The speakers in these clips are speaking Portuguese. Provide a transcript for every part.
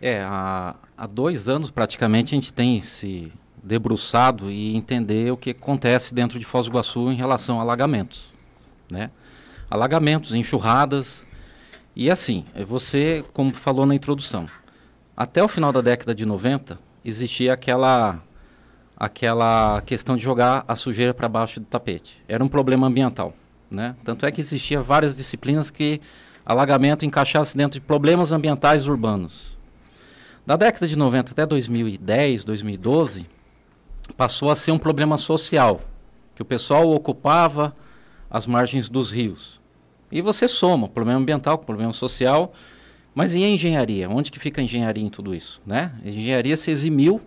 É, há, há dois anos praticamente a gente tem se debruçado e entender o que acontece dentro de Foz do Iguaçu em relação a alagamentos, né? Alagamentos, enxurradas e assim, é você, como falou na introdução, até o final da década de 90 existia aquela aquela questão de jogar a sujeira para baixo do tapete. Era um problema ambiental, né? Tanto é que existia várias disciplinas que alagamento encaixasse dentro de problemas ambientais urbanos. Da década de 90 até 2010, 2012, passou a ser um problema social, que o pessoal ocupava as margens dos rios. E você soma problema ambiental com problema social, mas e a engenharia? Onde que fica a engenharia em tudo isso? Né? A engenharia se eximiu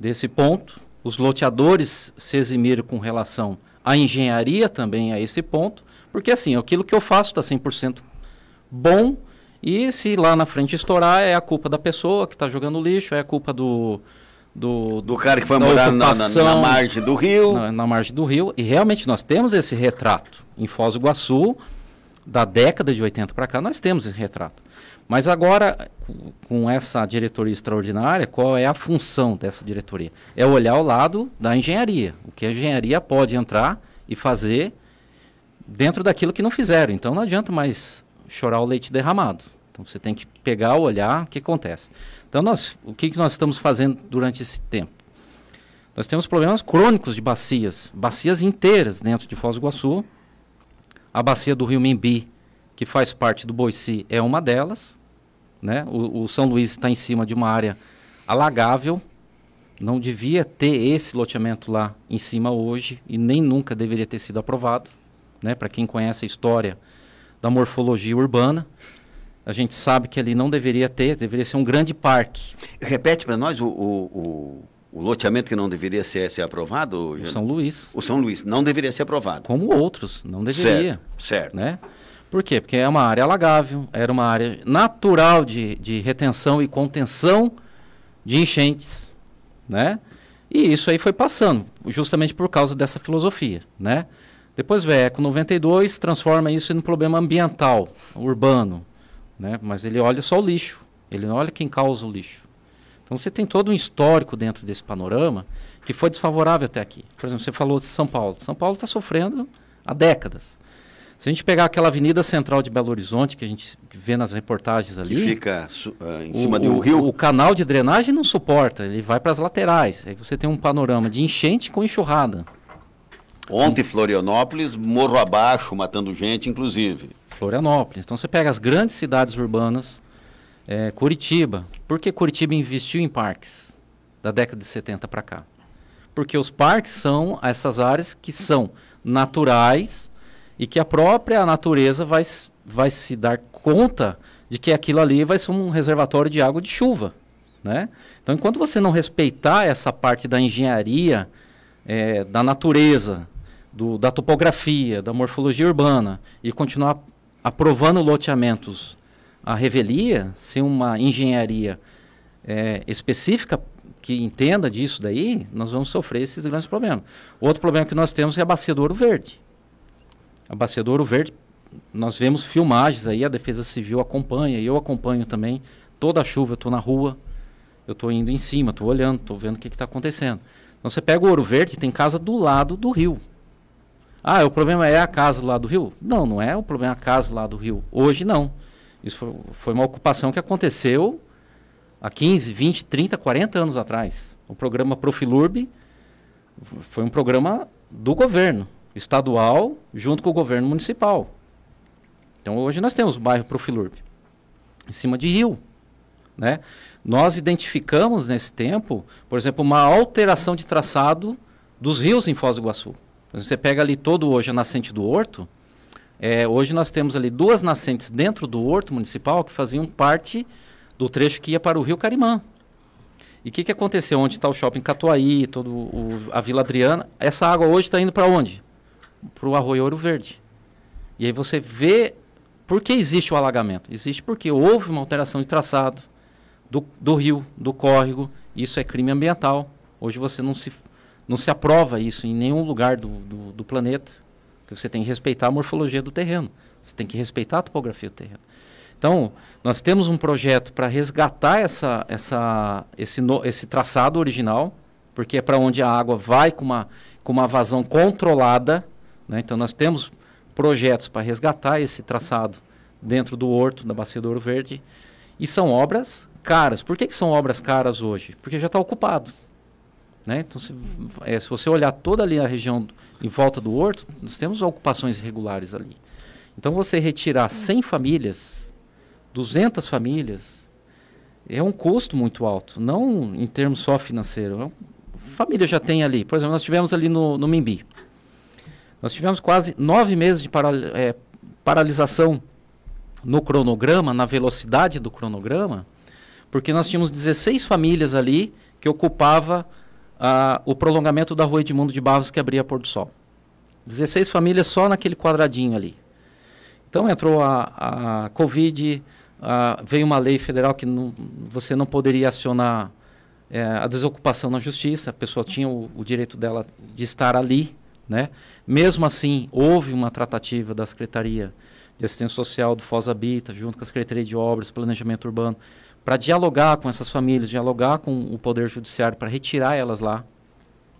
desse ponto, os loteadores se eximiram com relação à engenharia também a esse ponto, porque assim, aquilo que eu faço está 100% bom, e se lá na frente estourar, é a culpa da pessoa que está jogando lixo, é a culpa do. Do, do cara que foi morar na, na, na, margem do rio. Na, na, margem do rio. E realmente nós temos esse retrato. Em Foz do Iguaçu, da década de 80 para cá, nós temos esse retrato. Mas agora, com essa diretoria extraordinária, qual é a função dessa diretoria? É olhar o lado da engenharia. O que a engenharia pode entrar e fazer dentro daquilo que não fizeram. Então não adianta mais chorar o leite derramado. Então você tem que pegar, olhar o que acontece. Então nós, o que, que nós estamos fazendo durante esse tempo? Nós temos problemas crônicos de bacias, bacias inteiras dentro de Foz do Iguaçu. A bacia do Rio Mimbi, que faz parte do Boici, é uma delas. Né? O, o São Luís está em cima de uma área alagável. Não devia ter esse loteamento lá em cima hoje e nem nunca deveria ter sido aprovado. Né? Para quem conhece a história da morfologia urbana, a gente sabe que ali não deveria ter, deveria ser um grande parque. Repete para nós o, o, o, o, loteamento que não deveria ser, ser aprovado? O São Luís. O São Luís não deveria ser aprovado. Como outros, não deveria. Certo, certo. Né? Por quê? Porque é uma área alagável, era uma área natural de, de retenção e contenção de enchentes, né? E isso aí foi passando, justamente por causa dessa filosofia, né? Depois vem a Eco 92, transforma isso em um problema ambiental, urbano, né? Mas ele olha só o lixo, ele não olha quem causa o lixo. Então você tem todo um histórico dentro desse panorama que foi desfavorável até aqui. Por exemplo, você falou de São Paulo. São Paulo está sofrendo há décadas. Se a gente pegar aquela avenida central de Belo Horizonte, que a gente vê nas reportagens ali. Que fica uh, em cima o, do rio. O, o canal de drenagem não suporta, ele vai para as laterais. Aí você tem um panorama de enchente com enxurrada. Ontem, Florianópolis, morro abaixo, matando gente, inclusive. Florianópolis. Então você pega as grandes cidades urbanas, é, Curitiba. Por que Curitiba investiu em parques da década de 70 para cá? Porque os parques são essas áreas que são naturais e que a própria natureza vai, vai se dar conta de que aquilo ali vai ser um reservatório de água de chuva. Né? Então, enquanto você não respeitar essa parte da engenharia, é, da natureza, do, da topografia, da morfologia urbana e continuar aprovando loteamentos à revelia, sem uma engenharia é, específica que entenda disso daí, nós vamos sofrer esses grandes problemas. Outro problema que nós temos é a bacia do Ouro Verde. A bacia do Ouro Verde, nós vemos filmagens aí, a Defesa Civil acompanha, eu acompanho também. Toda a chuva eu estou na rua, eu estou indo em cima, estou olhando, estou vendo o que está acontecendo. Então você pega o Ouro Verde, tem casa do lado do rio. Ah, o problema é a casa lá do rio? Não, não é o problema a casa lá do rio. Hoje não. Isso foi, foi uma ocupação que aconteceu há 15, 20, 30, 40 anos atrás. O programa Profilurb foi um programa do governo estadual junto com o governo municipal. Então hoje nós temos o bairro Profilurb em cima de rio, né? Nós identificamos nesse tempo, por exemplo, uma alteração de traçado dos rios em Foz do Iguaçu. Você pega ali todo hoje a nascente do Horto. É, hoje nós temos ali duas nascentes dentro do Horto Municipal que faziam parte do trecho que ia para o Rio Carimã. E o que, que aconteceu? Onde está o shopping Catuaí, todo o, a Vila Adriana, essa água hoje está indo para onde? Para o Arroio Ouro Verde. E aí você vê por que existe o alagamento. Existe porque houve uma alteração de traçado do, do rio, do córrego. Isso é crime ambiental. Hoje você não se não se aprova isso em nenhum lugar do, do, do planeta. Porque você tem que respeitar a morfologia do terreno. Você tem que respeitar a topografia do terreno. Então, nós temos um projeto para resgatar essa, essa, esse, no, esse traçado original, porque é para onde a água vai com uma, com uma vazão controlada. Né? Então, nós temos projetos para resgatar esse traçado dentro do horto, da Bacia do Ouro Verde. E são obras caras. Por que, que são obras caras hoje? Porque já está ocupado. Né? Então, se, é, se, você olhar toda ali a região em volta do horto, nós temos ocupações irregulares ali. Então, você retirar 100 famílias, 200 famílias, é um custo muito alto, não em termos só financeiro. É a família já tem ali. Por exemplo, nós tivemos ali no, no Mimbi. Nós tivemos quase nove meses de para, é, paralisação no cronograma, na velocidade do cronograma, porque nós tínhamos 16 famílias ali que ocupava o prolongamento da rua Edmundo de Barros que abria Pôr do Sol. 16 famílias só naquele quadradinho ali. Então entrou a, a Covid, veio uma lei federal que não, você não poderia acionar é, a desocupação na justiça, a pessoa tinha o, o, direito dela de estar ali, né? Mesmo assim, houve uma tratativa da Secretaria de Assistência Social do Foz Habita, junto com a Secretaria de Obras, Planejamento Urbano, para dialogar com essas famílias, dialogar com o Poder Judiciário para retirar elas lá.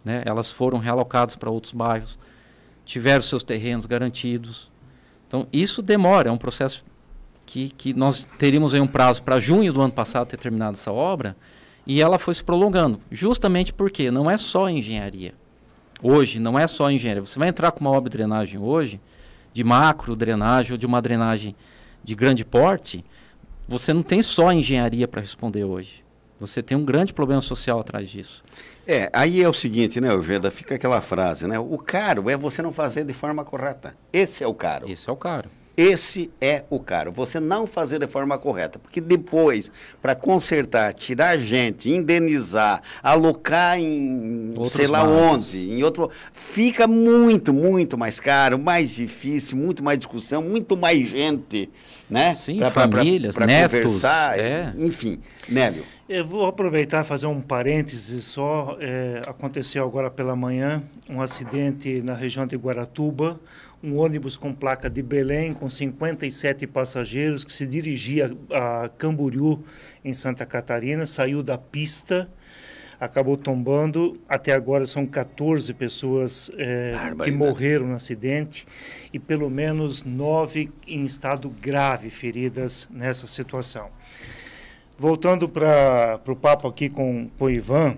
Né? Elas foram realocadas para outros bairros, tiveram seus terrenos garantidos. Então, isso demora, é um processo que, que nós teríamos um prazo para junho do ano passado ter terminado essa obra, e ela foi se prolongando, justamente porque não é só engenharia. Hoje, não é só engenharia. Você vai entrar com uma obra de drenagem hoje, de macro drenagem ou de uma drenagem de grande porte, você não tem só engenharia para responder hoje. Você tem um grande problema social atrás disso. É, aí é o seguinte, né, Veda? Fica aquela frase, né? O caro é você não fazer de forma correta. Esse é o caro. Esse é o caro. Esse é o caro. Você não fazer de forma correta. Porque depois, para consertar, tirar gente, indenizar, alocar em Outros sei lá onde, em outro. Fica muito, muito mais caro, mais difícil, muito mais discussão, muito mais gente, né? Sim, pra, famílias, pra, pra, netos. Conversar, é. enfim. Nélio. Eu vou aproveitar e fazer um parêntese só. É, aconteceu agora pela manhã um acidente na região de Guaratuba um ônibus com placa de Belém, com 57 passageiros, que se dirigia a Camboriú, em Santa Catarina, saiu da pista, acabou tombando. Até agora são 14 pessoas é, que morreram no acidente e pelo menos nove em estado grave feridas nessa situação. Voltando para o papo aqui com, com o Ivan,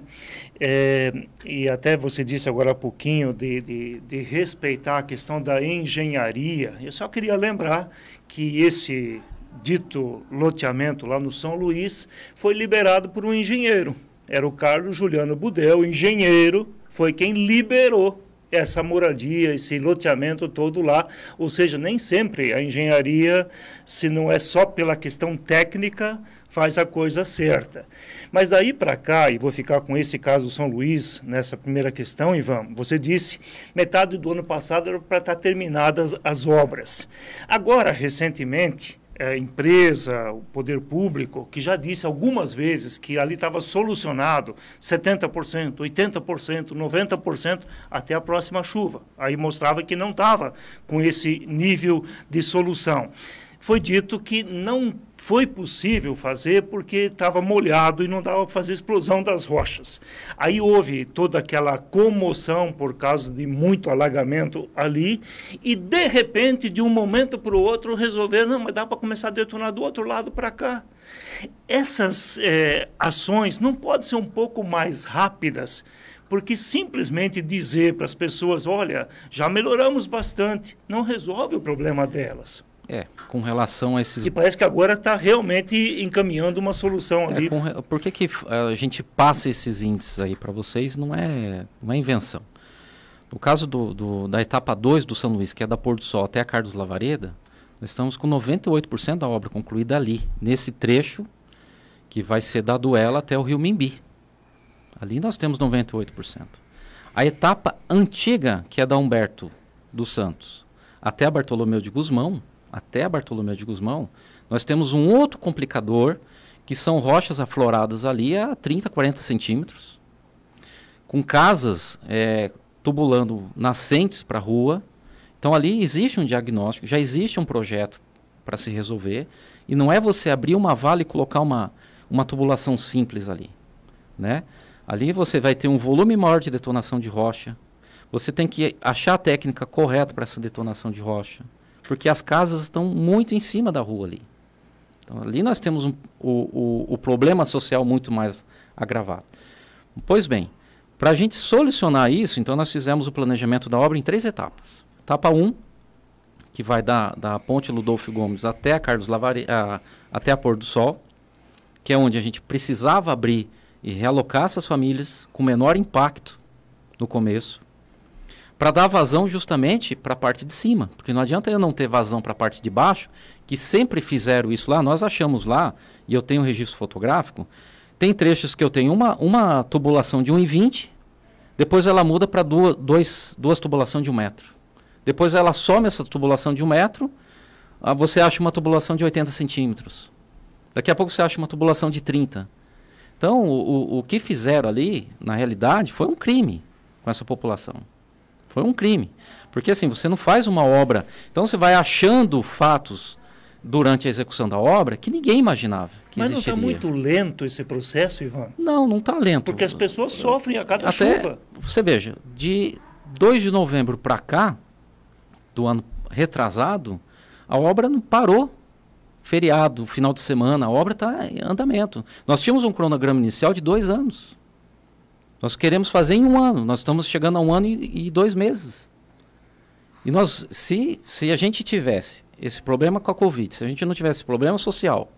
é, e até você disse agora há pouquinho de, de, de, respeitar a questão da engenharia, eu só queria lembrar que esse dito loteamento lá no São Luís foi liberado por um engenheiro. Era o Carlos Juliano Budel, engenheiro, foi quem liberou essa moradia, esse loteamento todo lá. Ou seja, nem sempre a engenharia, se não é só pela questão técnica, faz a coisa certa. Mas daí para cá, e vou ficar com esse caso do São Luís, nessa primeira questão, Ivan, você disse, metade do ano passado era para estar tá terminadas as obras. Agora, recentemente, a empresa, o poder público, que já disse algumas vezes que ali estava solucionado 70%, 80%, 90% até a próxima chuva. Aí mostrava que não estava com esse nível de solução. Foi dito que não foi possível fazer porque estava molhado e não dava para fazer explosão das rochas. Aí houve toda aquela comoção por causa de muito alagamento ali e de repente, de um momento para o outro, resolveram, não, mas dá para começar a detonar do outro lado para cá. Essas é, ações não podem ser um pouco mais rápidas, porque simplesmente dizer para as pessoas, olha, já melhoramos bastante, não resolve o problema delas. É, com relação a esses. E parece que agora está realmente encaminhando uma solução é, ali. Com... Por que, que a gente passa esses índices aí para vocês? Não é uma invenção. No caso do, do, da etapa 2 do São Luís, que é da Pôr do Sol até a Carlos Lavareda, nós estamos com 98% da obra concluída ali, nesse trecho que vai ser da Duela até o Rio Mimbi. Ali nós temos 98%. A etapa antiga, que é da Humberto dos Santos até a Bartolomeu de Guzmão, até Bartolomeu de Guzmão, nós temos um outro complicador, que são rochas afloradas ali a 30, 40 centímetros, com casas é, tubulando nascentes para a rua. Então ali existe um diagnóstico, já existe um projeto para se resolver. E não é você abrir uma vala e colocar uma, uma tubulação simples ali. Né? Ali você vai ter um volume maior de detonação de rocha. Você tem que achar a técnica correta para essa detonação de rocha. Porque as casas estão muito em cima da rua ali. Então, ali nós temos um, o, o, o problema social muito mais agravado. Pois bem, para a gente solucionar isso, então nós fizemos o planejamento da obra em três etapas. Etapa 1, um, que vai da, da ponte Ludolfo Gomes até a Carlos a, até a Pôr do Sol, que é onde a gente precisava abrir e realocar essas famílias com menor impacto no começo, para dar vazão justamente para a parte de cima, porque não adianta eu não ter vazão para a parte de baixo, que sempre fizeram isso lá, nós achamos lá, e eu tenho registro fotográfico, tem trechos que eu tenho uma, uma tubulação de 1,20, depois ela muda para duas, duas tubulações de um metro. Depois ela some essa tubulação de um metro, ah, você acha uma tubulação de 80 centímetros. Daqui a pouco você acha uma tubulação de 30. Então, o, o, o que fizeram ali, na realidade, foi um crime com essa população. Foi um crime. Porque assim, você não faz uma obra. Então você vai achando fatos durante a execução da obra que ninguém imaginava. Que Mas existiria. não está muito lento esse processo, Ivan? Não, não está lento. Porque as pessoas sofrem a cada Até, chuva. Você veja, de 2 de novembro para cá, do ano retrasado, a obra não parou. Feriado, final de semana, a obra está em andamento. Nós tínhamos um cronograma inicial de dois anos. Nós queremos fazer em um ano. Nós estamos chegando a um ano e, e dois meses. E nós, se, se a gente tivesse esse problema com a Covid, se a gente não tivesse problema social,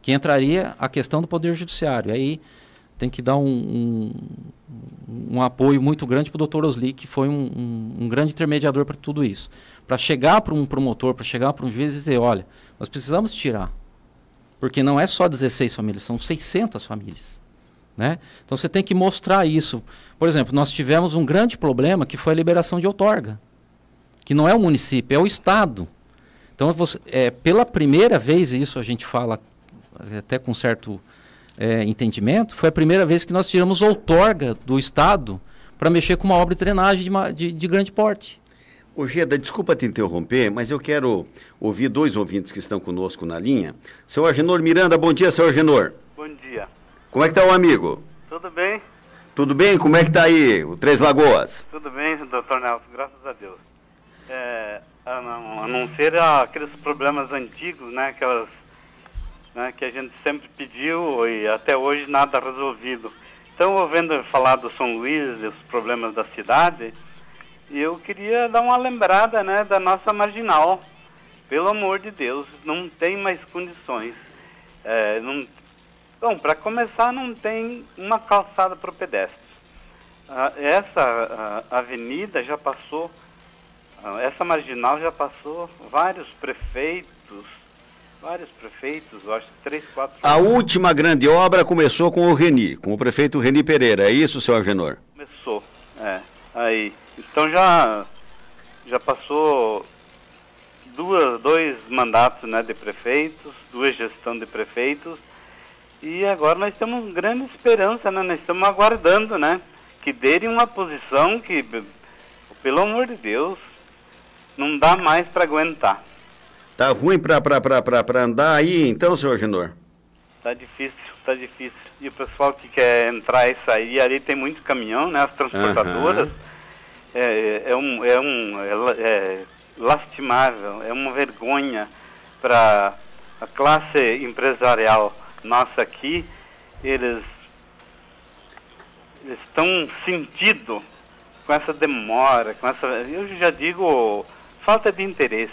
que entraria a questão do Poder Judiciário, aí tem que dar um, um, um apoio muito grande para o doutor Osli, que foi um, um grande intermediador para tudo isso. Para chegar para um promotor, para chegar para um juiz e dizer, olha, nós precisamos tirar. Porque não é só 16 famílias, são 600 famílias. Né? Então você tem que mostrar isso. Por exemplo, nós tivemos um grande problema que foi a liberação de outorga, que não é o município, é o Estado. Então, você, é, pela primeira vez, isso a gente fala até com certo é, entendimento, foi a primeira vez que nós tiramos outorga do Estado para mexer com uma obra de drenagem de, de, de grande porte. Ô Geda, desculpa te interromper, mas eu quero ouvir dois ouvintes que estão conosco na linha. Seu Agenor Miranda, bom dia, seu Agenor. Como é que tá o amigo? Tudo bem? Tudo bem? Como é que tá aí, o Três Lagoas? Tudo bem, doutor Nelson, graças a Deus. É, a, não, a não ser aqueles problemas antigos, né, aquelas, né, que a gente sempre pediu e até hoje nada resolvido. Então, ouvindo falar do São Luís, dos problemas da cidade, eu queria dar uma lembrada, né, da nossa marginal. Pelo amor de Deus, não tem mais condições. É, não, Bom, para começar, não tem uma calçada para o pedestre. Ah, essa ah, avenida já passou, ah, essa marginal já passou vários prefeitos, vários prefeitos, eu acho três, quatro. A última grande obra começou com o Reni, com o prefeito Reni Pereira, é isso, seu Agenor? Começou, é. Aí, então já, já passou duas, dois mandatos né, de prefeitos, duas gestões de prefeitos, e agora nós temos grande esperança, né? Nós estamos aguardando, né? Que derem uma posição que, pelo amor de Deus, não dá mais para aguentar. Tá ruim para andar aí então, senhor Genor? Tá difícil, tá difícil. E o pessoal que quer entrar e sair, ali tem muito caminhão, né? As transportadoras. Uhum. É, é, um, é um é, é lastimável, é uma vergonha para a classe empresarial nossa aqui, eles, estão sentindo com essa demora, com essa, eu já digo, falta de interesse.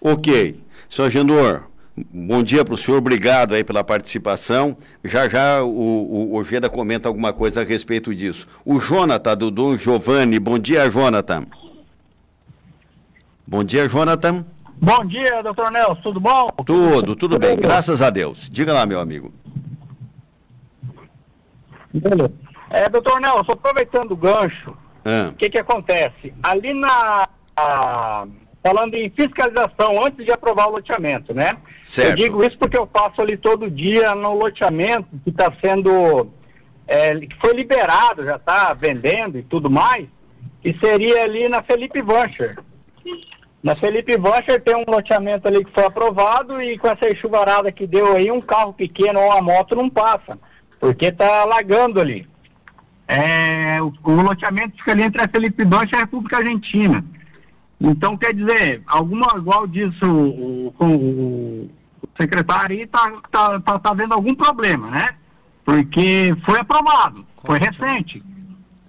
Ok. Senhor Genor, bom dia para o senhor, obrigado aí pela participação. Já já o, o Ojeda comenta alguma coisa a respeito disso. O Jonathan, do Dom Giovanni, bom dia, Jonathan. Bom dia, Jonathan. Bom dia, doutor Nelson, tudo bom? Tudo, tudo bem, graças a Deus. Diga lá, meu amigo. É, doutor Nelson, aproveitando o gancho, o ah. que que acontece? Ali na... A, falando em fiscalização, antes de aprovar o loteamento, né? Certo. Eu digo isso porque eu passo ali todo dia no loteamento que está sendo... É, que foi liberado, já está vendendo e tudo mais, que seria ali na Felipe Vancher Na Felipe Bocher tem um loteamento ali que foi aprovado e com essa chuvarada que deu aí, um carro pequeno ou uma moto não passa, porque tá alagando ali. É, o, o loteamento fica ali entre a Felipe Bocher e a República Argentina. Então, quer dizer, alguma, igual disso o, o, o secretário aí tá, tá, tá, tá vendo algum problema, né? Porque foi aprovado, foi recente.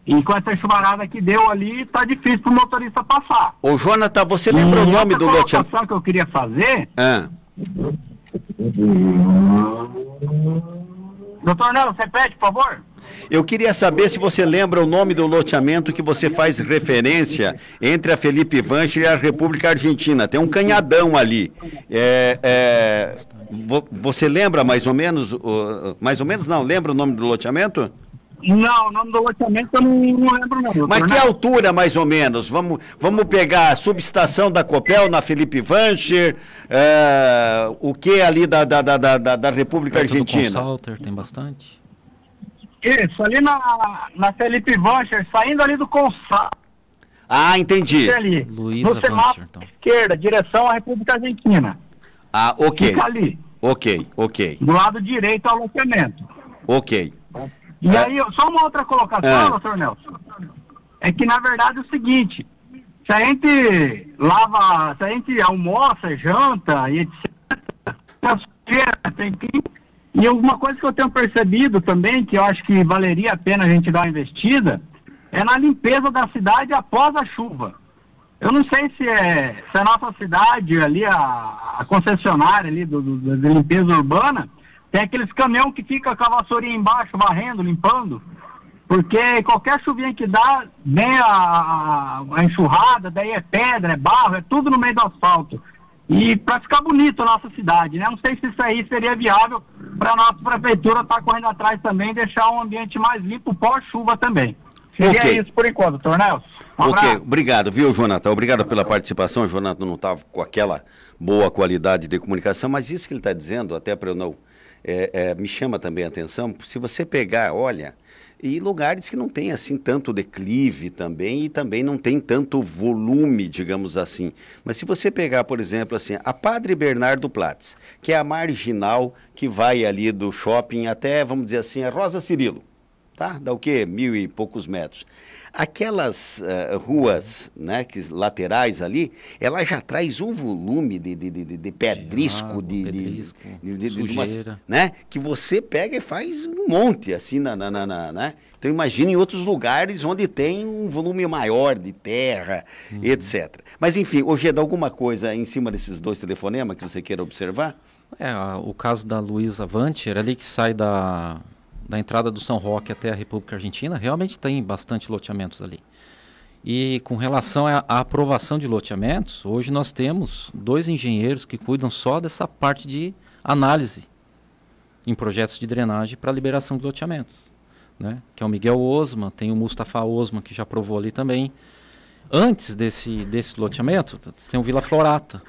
E com essa chuvarada que deu ali, tá difícil pro motorista passar. Ô, Jonathan, você lembra e o nome do loteamento? que eu queria fazer. Ah. Doutor Nelo, repete, por favor. Eu queria saber se você lembra o nome do loteamento que você faz referência entre a Felipe Vanche e a República Argentina. Tem um canhadão ali. É, é, você lembra mais ou menos, mais ou menos não, lembra o nome do loteamento? Não, o nome do loteamento eu não, não lembro não. Mas que altura mais ou menos? Vamos, vamos pegar a subestação da Copel na Felipe Vancher, é, o que ali da, da, da, da, da República Perto Argentina? Do Consalter, tem bastante. Isso, ali na, na Felipe Vancher, saindo ali do Consalter. Ah, entendi. Ali, Luísa no semáforo então. esquerda, direção à República Argentina. Ah, ok. Fica ali. Ok, ok. Do lado direito ao loteamento. Ok. E é. aí, só uma outra colocação, é. doutor Nelson. É que, na verdade, é o seguinte, se a gente lava, se a gente almoça, janta e etc., tem que... E uma coisa que eu tenho percebido também, que eu acho que valeria a pena a gente dar uma investida, é na limpeza da cidade após a chuva. Eu não sei se é se a nossa cidade ali, a, a concessionária ali do, do, da limpeza urbana, tem aqueles caminhão que fica com a vassourinha embaixo, varrendo, limpando. Porque qualquer chuvinha que dá, vem a, a, enxurrada, daí é pedra, é barro, é tudo no meio do asfalto. E para ficar bonito a nossa cidade, né? Não sei se isso aí seria viável para a nossa prefeitura estar tá correndo atrás também, deixar um ambiente mais limpo pós-chuva também. Seria okay. isso por enquanto, doutor Nelson. Um ok, obrigado, viu, Jonathan? Obrigado pela participação. O Jonathan não estava com aquela boa qualidade de comunicação, mas isso que ele está dizendo, até para eu não é, é, me chama também a atenção, se você pegar, olha, e lugares que não tem assim tanto declive também e também não tem tanto volume, digamos assim. Mas se você pegar, por exemplo, assim, a Padre Bernardo Platz, que é a marginal que vai ali do shopping até, vamos dizer assim, a Rosa Cirilo, tá? Dá o quê? Mil e poucos metros. Aquelas uh, ruas né, que, laterais ali, ela já traz um volume de, de, de, de pedrisco, de, pedrisco, de, de, de, umas, né, que você pega e faz um monte assim na, na, na, na né? Então imagine em outros lugares onde tem um volume maior de terra, uhum. etc. Mas enfim, hoje é alguma coisa em cima desses dois telefonemas que você queira observar? É, o caso da Luísa Vancher, ali que sai da da entrada do São Roque até a República Argentina, realmente tem bastante loteamentos ali. E com relação à, aprovação de loteamentos, hoje nós temos dois engenheiros que cuidam só dessa parte de análise em projetos de drenagem para liberação de loteamentos. Né? Que é o Miguel Osma, tem o Mustafa Osma, que já aprovou ali também. Antes desse, desse loteamento, tem o Vila Florata.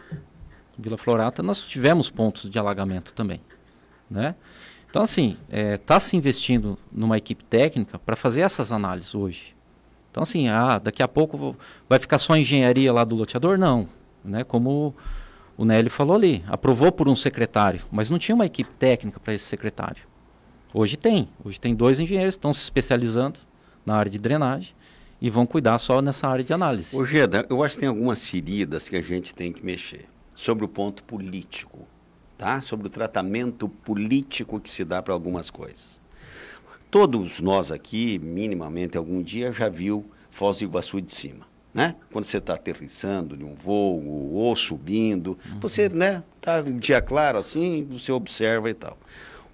Vila Florata, nós tivemos pontos de alagamento também. Né? Então, assim, está é, tá se investindo numa equipe técnica para fazer essas análises hoje. Então, assim, ah, daqui a pouco vai ficar só a engenharia lá do loteador? Não. Né? Como o Nélio falou ali, aprovou por um secretário, mas não tinha uma equipe técnica para esse secretário. Hoje tem. Hoje tem dois engenheiros que estão se especializando na área de drenagem e vão cuidar só nessa área de análise. Ô Geda, eu acho que tem algumas feridas que a gente tem que mexer sobre o ponto político tá? sobre o tratamento político que se dá para algumas coisas. Todos nós aqui, minimamente algum dia, já viu Foz do Iguaçu de cima. Né? Quando você está aterrissando de um voo ou subindo, uhum. você né, tá um dia claro assim, você observa e tal.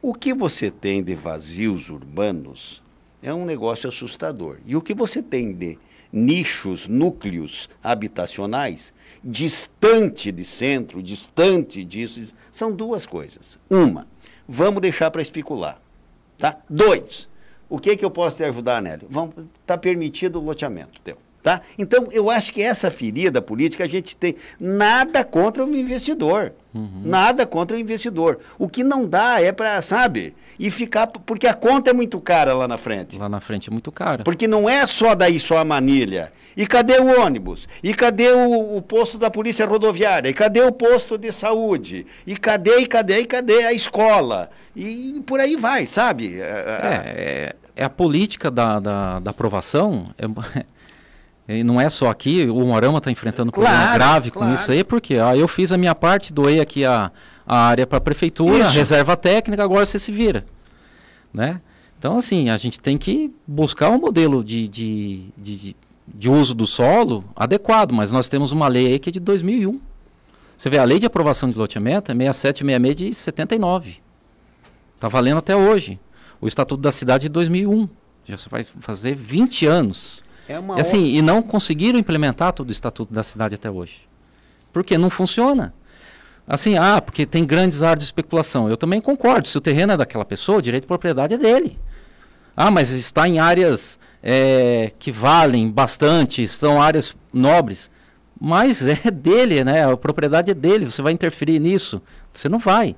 O que você tem de vazios urbanos é um negócio assustador. E o que você tem de nichos, núcleos habitacionais, distante de centro, distante disso, são duas coisas. Uma, vamos deixar para especular. Tá? Dois, o que, que eu posso te ajudar, Nélio? Está permitido o loteamento teu. Tá? Então, eu acho que essa ferida política a gente tem nada contra o investidor. Uhum. Nada contra o investidor. O que não dá é para, sabe, e ficar. Porque a conta é muito cara lá na frente. Lá na frente é muito cara. Porque não é só daí só a manilha. E cadê o ônibus? E cadê o, o posto da polícia rodoviária? E cadê o posto de saúde? E cadê, e cadê, e cadê a escola? E por aí vai, sabe? É, é, é a política da, da, da aprovação. É, E não é só aqui, o Morama está enfrentando um problema claro, grave claro. com isso aí, porque ah, eu fiz a minha parte, doei aqui a, a área para a prefeitura, isso. a reserva técnica, agora você se vira. Né? Então, assim, a gente tem que buscar um modelo de, de, de, de uso do solo adequado, mas nós temos uma lei aí que é de 2001. Você vê, a lei de aprovação de loteamento é 6766 de 79. Está valendo até hoje. O Estatuto da Cidade é de 2001. Já vai fazer 20 anos. É uma e, assim, outra... e não conseguiram implementar todo o estatuto da cidade até hoje. Porque não funciona. Assim, ah, porque tem grandes áreas de especulação. Eu também concordo. Se o terreno é daquela pessoa, o direito de propriedade é dele. Ah, mas está em áreas é, que valem bastante, são áreas nobres. Mas é dele, né? A propriedade é dele. Você vai interferir nisso? Você não vai.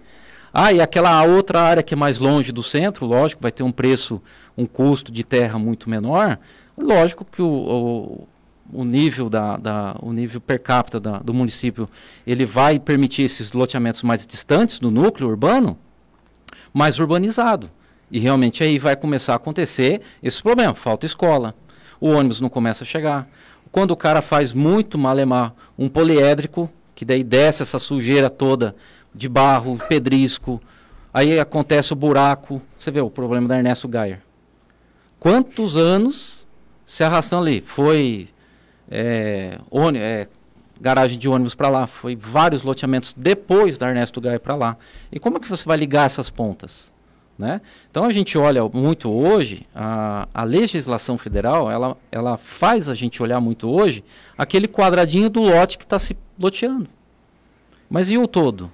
Ah, e aquela outra área que é mais longe do centro, lógico, vai ter um preço, um custo de terra muito menor. Lógico que o, o, o nível, da, da, o nível per capita da, do município ele vai permitir esses loteamentos mais distantes do núcleo urbano, mais urbanizado. E realmente aí vai começar a acontecer esse problema. Falta escola, o ônibus não começa a chegar. Quando o cara faz muito malemar um poliédrico, que daí desce essa sujeira toda de barro, pedrisco, aí acontece o buraco. Você vê o problema da Ernesto Geyer. Quantos anos se arrastando ali. Foi é, é, garagem de ônibus para lá, foi vários loteamentos depois da Ernesto Gaia para lá. E como é que você vai ligar essas pontas? Né? Então a gente olha muito hoje, a, a legislação federal, ela, ela faz a gente olhar muito hoje aquele quadradinho do lote que está se loteando. Mas e o todo?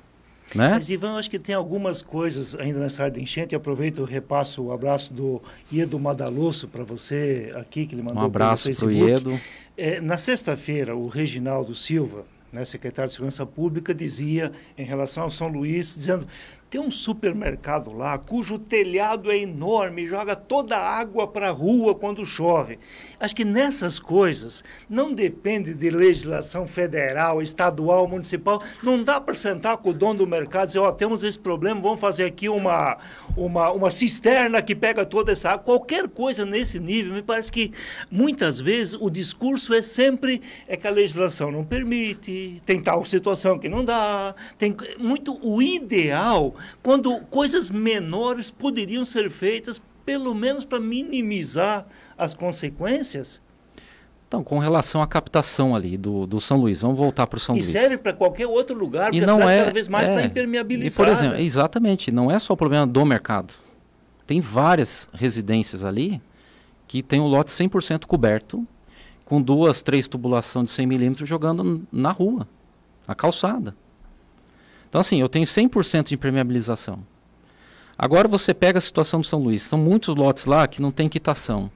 Né? Mas, Ivan, acho que tem algumas coisas ainda nessa área de enchente. Eu aproveito e repasso o abraço do Iedo Madalusso para você aqui, que ele mandou Um abraço para o Iedo. É, na sexta-feira, o Reginaldo Silva, né, secretário de Segurança Pública, dizia em relação ao São Luís, dizendo tem um supermercado lá cujo telhado é enorme, joga toda a água para a rua quando chove. Acho que nessas coisas não depende de legislação federal, estadual, municipal. Não dá para sentar com o dono do mercado e dizer, ó, oh, temos esse problema, vamos fazer aqui uma, uma, uma cisterna que pega toda essa água. Qualquer coisa nesse nível, me parece que muitas vezes o discurso é sempre é que a legislação não permite, tem tal situação que não dá, tem muito o ideal quando coisas menores poderiam ser feitas, pelo menos para minimizar as consequências? Então, com relação à captação ali do, do São Luís, vamos voltar para o São e Luís. E serve para qualquer outro lugar, porque e não é, cada vez mais está é, impermeabilizada. E, por exemplo, exatamente, não é só o problema do mercado. Tem várias residências ali que tem o lote 100% coberto, com duas, três tubulações de 100 milímetros jogando na rua, na calçada. Então, assim, eu tenho 100% de impermeabilização. Agora você pega a situação do São Luís. São muitos lotes lá que não tem quitação.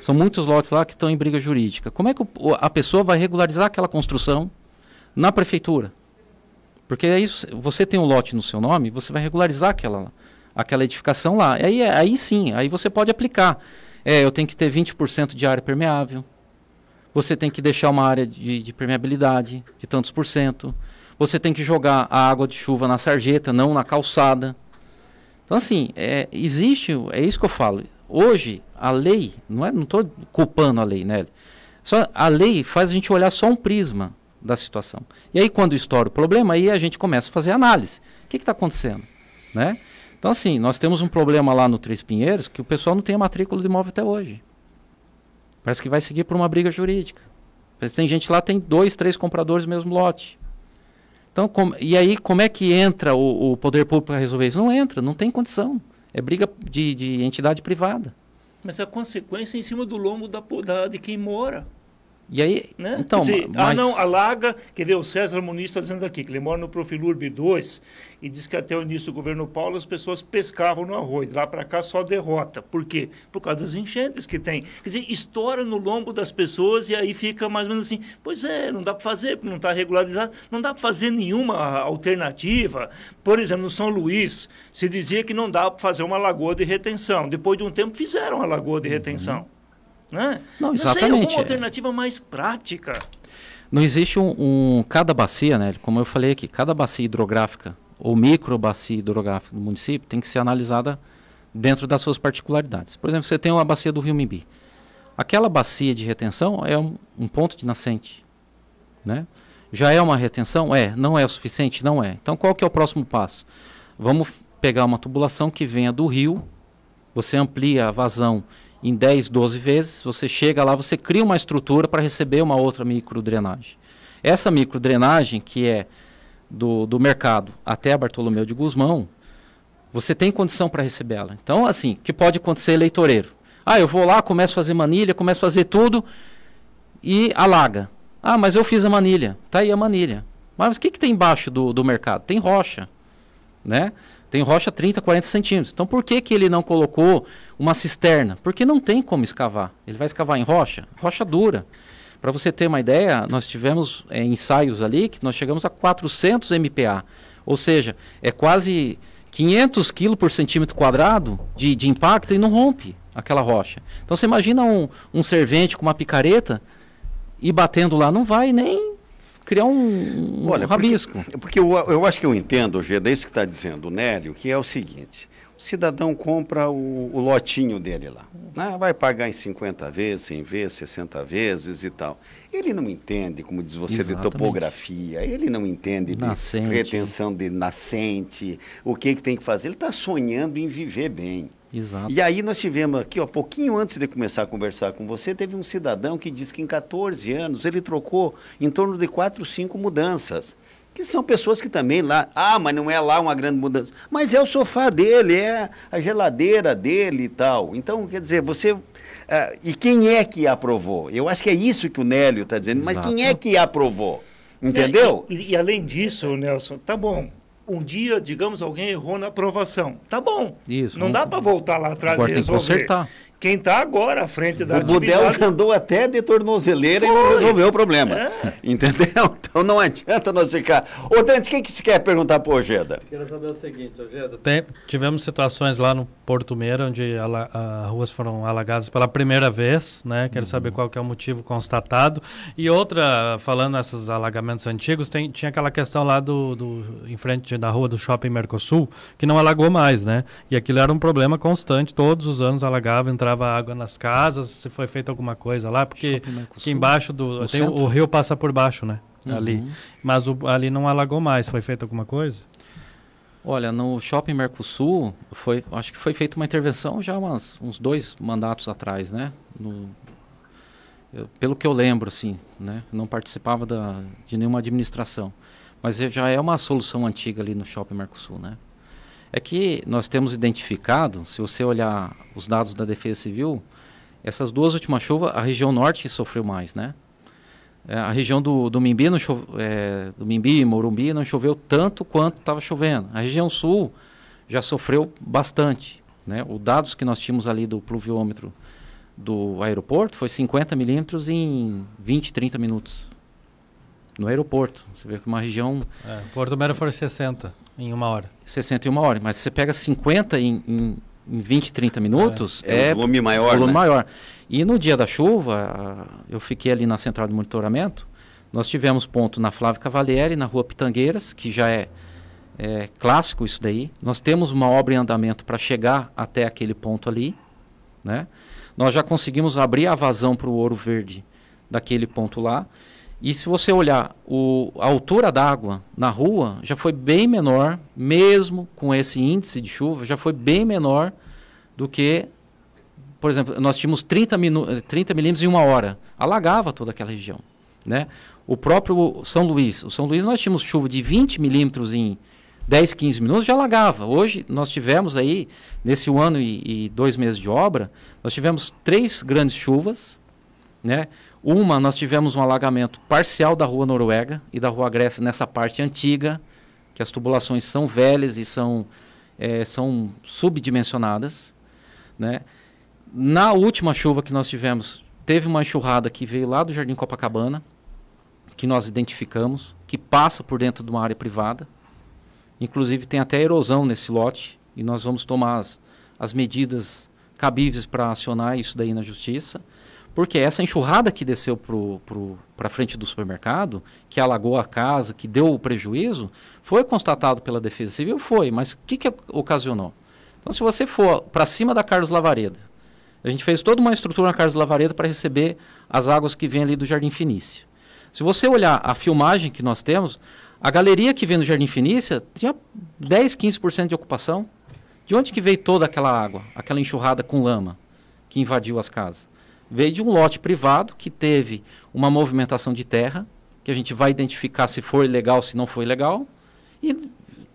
São muitos lotes lá que estão em briga jurídica. Como é que a pessoa vai regularizar aquela construção na prefeitura? Porque aí você tem um lote no seu nome, você vai regularizar aquela, aquela edificação lá. Aí, aí sim, aí você pode aplicar. É, eu tenho que ter 20% de área permeável. Você tem que deixar uma área de, de permeabilidade de tantos por cento você tem que jogar a água de chuva na sarjeta, não na calçada. Então, assim, é, existe, é isso que eu falo. Hoje, a lei, não é, não estou culpando a lei, né? Só, a lei faz a gente olhar só um prisma da situação. E aí, quando estoura o problema, aí a gente começa a fazer análise. O que está acontecendo? Né? Então, assim, nós temos um problema lá no Três Pinheiros que o pessoal não tem a matrícula de imóvel até hoje. Parece que vai seguir por uma briga jurídica. Tem gente lá tem dois, três compradores do mesmo lote. Então, com, e aí, como é que entra o, o poder público para resolver isso? Não entra, não tem condição. É briga de, de entidade privada. Mas é a consequência em cima do lombo da, da, de quem mora. E aí, né? então, dizer, mas... Ah, não, alaga, quer ver, o César Muniz está dizendo aqui, que ele mora no Profilurb 2 e diz que até o início do governo Paulo as pessoas pescavam no arroio, lá para cá só derrota. Por quê? Por causa das enchentes que tem. Quer dizer, estoura no lombo das pessoas e aí fica mais ou menos assim, pois é, não dá para fazer, não está regularizado, não dá para fazer nenhuma alternativa. Por exemplo, no São Luís, se dizia que não dá para fazer uma lagoa de retenção. Depois de um tempo fizeram a lagoa de retenção. Uhum. Né? Não, exatamente. Não sei, alguma alternativa mais prática. Não existe um, um, Cada bacia, né? Como eu falei aqui, cada bacia hidrográfica ou micro bacia hidrográfica do município tem que ser analisada dentro das suas particularidades. Por exemplo, você tem uma bacia do Rio Mimbi. Aquela bacia de retenção é um, um ponto de nascente, né? Já é uma retenção? É. Não é o suficiente? Não é. Então, qual que é o próximo passo? Vamos pegar uma tubulação que venha do rio, você amplia a vazão em 10, 12 vezes, você chega lá, você cria uma estrutura para receber uma outra microdrenagem. Essa microdrenagem, que é do, do mercado até Bartolomeu de Guzmão, você tem condição para receber ela. Então, assim, que pode acontecer eleitoreiro? Ah, eu vou lá, começo a fazer manilha, começo a fazer tudo e alaga. Ah, mas eu fiz a manilha. Tá aí a manilha. Mas o que, que tem embaixo do, do mercado? Tem rocha, né? Tem rocha 30, 40 centímetros. Então por que, que ele não colocou uma cisterna? Porque não tem como escavar. Ele vai escavar em rocha? Rocha dura. Para você ter uma ideia, nós tivemos é, ensaios ali que nós chegamos a 400 MPa. Ou seja, é quase 500 kg por centímetro quadrado de, de impacto e não rompe aquela rocha. Então você imagina um, um servente com uma picareta e batendo lá, não vai nem criar um, um Olha, rabisco. Porque, porque eu, eu, acho que eu entendo, Geda, isso que está dizendo o Nélio, que é o seguinte. O cidadão compra o, o lotinho dele lá. Né? Vai pagar em 50 vezes, 100 vezes, 60 vezes e tal. Ele não entende, como diz você, Exatamente. de topografia, ele não entende de nascente. retenção de nascente, o que, que tem que fazer. Ele está sonhando em viver bem. Exato. E aí nós tivemos aqui, ó, pouquinho antes de começar a conversar com você, teve um cidadão que disse que em 14 anos ele trocou em torno de 4, 5 mudanças. Que são pessoas que também lá, ah, mas não é lá uma grande mudança. Mas é o sofá dele, é a geladeira dele e tal. Então, quer dizer, você. Uh, e quem é que aprovou? Eu acho que é isso que o Nélio está dizendo, Exato. mas quem é que aprovou? Entendeu? E, e, e além disso, Nelson, tá bom, um dia, digamos, alguém errou na aprovação. Tá bom. Isso. Não dá para voltar lá atrás Agora e resolver. Tem que consertar. Quem está agora à frente da O Budel já andou até de tornozeleira Foi. e não resolveu o problema. É. Entendeu? Então não adianta nós ficar. Ô, Dante, o que, que você quer perguntar para o Ojeda? Quero saber o seguinte, Ojeda. Tem, tivemos situações lá no Porto Meira, onde as ruas foram alagadas pela primeira vez, né? Quero uhum. saber qual que é o motivo constatado. E outra, falando nesses alagamentos antigos, tem, tinha aquela questão lá do, do, em frente da rua do Shopping Mercosul, que não alagou mais, né? E aquilo era um problema constante, todos os anos alagava, entrava entrava água nas casas, se foi feita alguma coisa lá, porque aqui embaixo do. tem, o rio passa por baixo, né? Uhum. Ali. Mas o, ali não alagou mais. Foi feita alguma coisa? Olha, no Shopping Mercosul, foi, acho que foi feita uma intervenção já umas, uns dois mandatos atrás, né? No, eu, pelo que eu lembro, assim, né? Não participava da, de nenhuma administração. Mas já é uma solução antiga ali no Shopping Mercosul, né? É que nós temos identificado, se você olhar os dados da Defesa Civil, essas duas últimas chuvas, a região norte sofreu mais, né? É, a região do, do Mimbi, não chove, é, do Mimbi, Morumbi, não choveu tanto quanto estava chovendo. A região sul já sofreu bastante. Né? Os dados que nós tínhamos ali do pluviômetro do aeroporto foi 50 milímetros em 20, 30 minutos. No aeroporto. Você vê que uma região... É, Porto Mero foi 60 em uma hora. 61 horas. Mas se você pega 50 em, em, em 20, 30 minutos, é, é, volume maior. Volume né? maior. E no dia da chuva, eu fiquei ali na central de monitoramento. Nós tivemos ponto na Flávio Cavalieri, na rua Pitangueiras, que já é, é clássico isso daí. Nós temos uma obra em andamento para chegar até aquele ponto ali. Né? Nós já conseguimos abrir a vazão para o ouro verde daquele ponto lá. E se você olhar o, a altura d'água na rua, já foi bem menor, mesmo com esse índice de chuva, já foi bem menor do que, por exemplo, nós tínhamos 30, 30 milímetros em uma hora. Alagava toda aquela região. Né? O próprio São Luís. O São Luís nós tínhamos chuva de 20 milímetros em 10, 15 minutos, já alagava. Hoje nós tivemos aí, nesse um ano e, e dois meses de obra, nós tivemos três grandes chuvas, né? Uma, nós tivemos um alagamento parcial da Rua Noruega e da Rua Grécia nessa parte antiga, que as tubulações são velhas e são, é, são subdimensionadas. Né? Na última chuva que nós tivemos, teve uma enxurrada que veio lá do Jardim Copacabana, que nós identificamos, que passa por dentro de uma área privada. Inclusive tem até erosão nesse lote e nós vamos tomar as, as medidas cabíveis para acionar isso daí na justiça. Porque essa enxurrada que desceu para frente do supermercado, que alagou a casa, que deu o prejuízo, foi constatado pela Defesa Civil? Foi, mas o que, que ocasionou? Então, se você for para cima da Carlos Lavareda, a gente fez toda uma estrutura na Carlos Lavareda para receber as águas que vêm ali do Jardim Finícia. Se você olhar a filmagem que nós temos, a galeria que vem do Jardim Finícia tinha 10, 15% de ocupação. De onde que veio toda aquela água, aquela enxurrada com lama que invadiu as casas? veio de um lote privado que teve uma movimentação de terra, que a gente vai identificar se foi legal, se não foi legal, e